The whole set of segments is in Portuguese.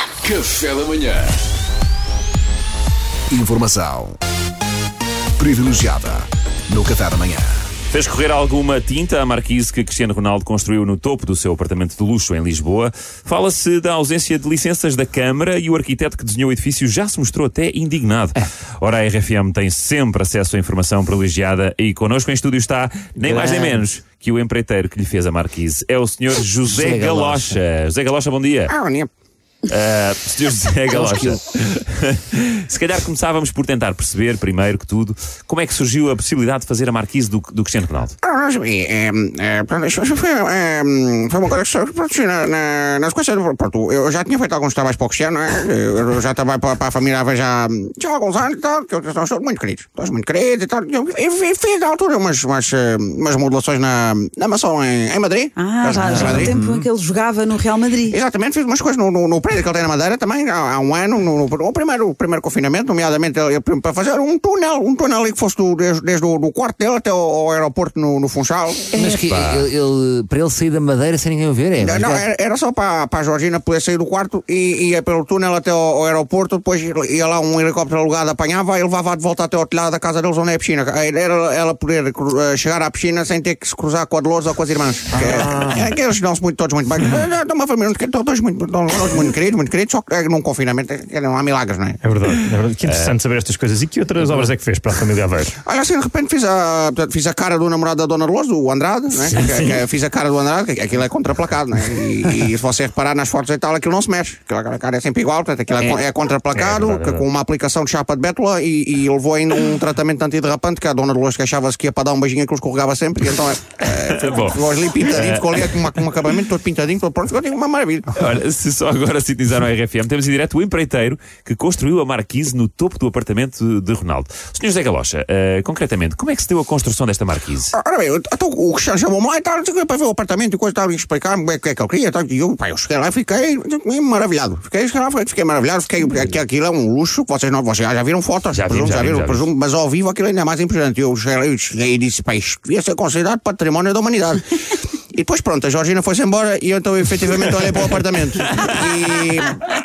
Café da manhã. Informação privilegiada no Café da Manhã. Fez correr alguma tinta a marquise que Cristiano Ronaldo construiu no topo do seu apartamento de luxo em Lisboa. Fala-se da ausência de licenças da Câmara e o arquiteto que desenhou o edifício já se mostrou até indignado. Ora, a RFM tem sempre acesso à informação privilegiada e connosco em estúdio está nem mais nem menos que o empreiteiro que lhe fez a marquise. É o senhor José Galocha. José Galocha, bom dia. Ah, Aninha. Uh, Sr. José Galocha. Se calhar começávamos por tentar perceber, primeiro que tudo, como é que surgiu a possibilidade de fazer a marquise do, do Cristiano Ronaldo. Ah. É, é, portanto, isso foi, é, foi uma coisa que na, na, na sequência do. Pronto, eu já tinha feito alguns trabalhos para o Cristiano, é? Eu já trabalho para, para a família há já, já há alguns anos e tal, que eles são muito queridos. Todos muito queridos e tal. Eu, eu, eu fiz na altura umas, umas, eh, umas modulações na, na maçã em, em Madrid. Ah, já, Em já no tempo em que ele jogava no Real Madrid. Exatamente, fiz umas coisas no, no, no prédio que ele tem na Madeira também, há, há um ano, no, no, no primeiro, o primeiro confinamento, nomeadamente ele- ele- para fazer um túnel, um túnel ali que fosse do, desde, desde o do quarto dele até ao, ao aeroporto no, no Funchal. Mas que ele, ele- para ele sair da madeira sem ninguém o ver, é? Não, era, era só para, para a Georgina poder sair do quarto e ia pelo túnel até ao, ao aeroporto, depois ia lá um helicóptero alugado, apanhava e levava de volta até ao telhado da casa deles onde é a piscina. Era ela poder eh, chegar à piscina sem ter que se cruzar com a Dolores ou com as irmãs. Que, é, que eles dão-se muito, todos muito bem. É uma família, todos muito, todos muito queridos, muito queridos, só que eh, num confinamento eh, não há milagres, não é? É verdade, é verdade. Que interessante saber estas coisas. E que outras obras é que fez para a família Aveiro? Olha, assim, de repente fiz a, portanto, fiz a cara do namorado da Dona Dolores, do Andrade, né? Que- que- que- fiz a cara do Andrade, que aquilo é contraplacado, né? E, e se você reparar nas fotos e tal, aquilo não se mexe. Aquela cara é sempre igual, portanto, aquilo é, é contraplacado, É verdade, é com uma aplicação de chapa de bétula e, e levou ainda um tratamento antiderrapante, que a Dona Dolores queixava-se que ia para dar um beijinho que escorregava sempre, e então é, é, Bom. ficou ali pintadinho, ficou ali com, uma- com um acabamento todo pintadinho, todo pronto, ficou assim uma maravilha. Olha, se só agora sintonizaram a RFM, temos em direto o empreiteiro que construiu a marquise no topo do apartamento de Ronaldo. Sr. José Galocha, eh, concretamente, como é que se deu a construção desta marquise? Ora bem, então o Cristiano chamou-me lá e quê, para ver o apartamento e coisa e tal, e explicar-me o que é que ele queria. e eu, pá, eu cheguei lá e fiquei maravilhado. Fiquei, lá, fiquei maravilhado, fiquei, que aquilo é um luxo, vocês, não, vocês já viram fotos, Já presumo, vimos, já viram, já presumo, mas ao vivo aquilo ainda é mais impressionante. Eu cheguei, eu cheguei e disse, pá, isto devia ser considerado património da humanidade. E depois, pronto, a Georgina foi-se embora e eu então efetivamente olhei para o apartamento.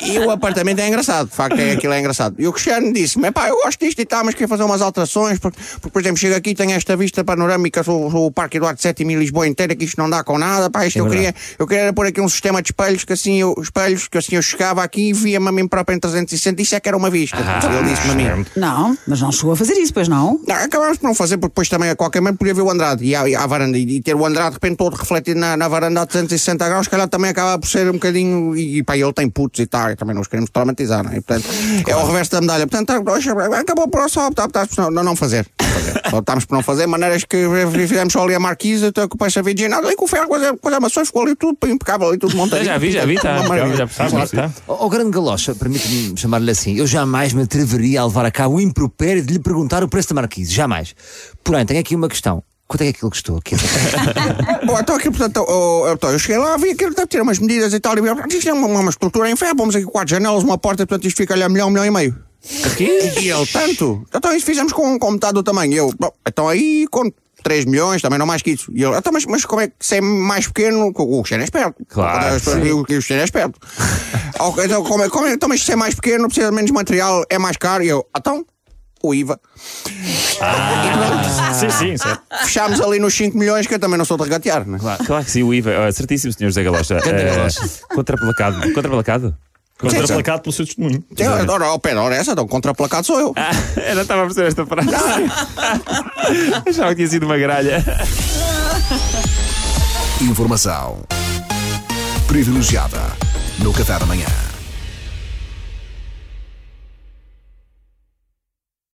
E, e o apartamento é engraçado, de facto, é, aquilo é engraçado. E o Cristiano disse-me: pá, eu gosto disto e tal, mas queria fazer umas alterações. Porque, porque, por exemplo, chego aqui tenho esta vista panorâmica sobre o Parque Eduardo VII e Lisboa inteira, que isto não dá com nada. Pá, isto eu queria, eu queria pôr aqui um sistema de espelhos que assim eu, espelhos, que assim eu chegava aqui e via-me a mim próprio em 360. Isso é que era uma vista. ele disse-me a mim. Não, mas não chegou a fazer isso, pois não? Não, acabámos por não fazer, porque depois também a qualquer momento podia ver o Andrade e e à varanda e, e ter o Andrade de repente todo refletido na, na varanda a 360 graus, se calhar também acaba por ser um bocadinho. E, e pá, ele tem putos e tal, e também não os queremos traumatizar, não é? Portanto, é o reverso da medalha. Portanto, tá, acabou por só optar, optar por não, não fazer. Não fazer. Só Optámos por não fazer, maneiras que fizemos só ali a marquise, então, com o peixe virginado, e com o ferro, com as, com as amações, ficou ali tudo impecável, ali tudo montadinho. Já vi, já vi, tá, já, maravilha. já percebi, já percebi. Tá? Ó ó, grande galocha, permite-me chamar-lhe assim, eu jamais me atreveria a levar a cabo o impropério de lhe perguntar o preço da marquise, jamais. Porém, tenho aqui uma questão. Quanto é que aquilo custou? Aqui? Bom, então aqui, portanto, oh, oh, então, eu cheguei lá, vi aquilo, deve ter umas medidas e tal, e eu, isto é uma, uma estrutura em ferro, vamos aqui quatro janelas, uma porta, portanto, isto fica-lhe a milhão, um milhão e meio. E ele, tanto? Então isso fizemos com, com metade do tamanho. E eu, bom, então aí, com 3 milhões, também não mais que isso. E ele, então, mas, mas como é que se é mais pequeno, o Cristiano é esperto. Claro, E o Cristiano é esperto. Então, como é, como é, então, mas se é mais pequeno, precisa de menos material, é mais caro. E eu, então, o IVA. Sim, sim, certo. Fechámos ali nos 5 milhões, que eu também não sou de regatear, né? Claro, claro que sim, o IVA. Ah, certíssimo, Sr. José Galocha. Eh, contraplacado. Contraplacado? Contraplacado pelo seu testemunho. Ora, ora, ao pé da hora essa, então, contraplacado sou eu. Ah, eu não estava a perceber esta frase. Achava que tinha sido uma gralha. Informação privilegiada no Café da Manhã.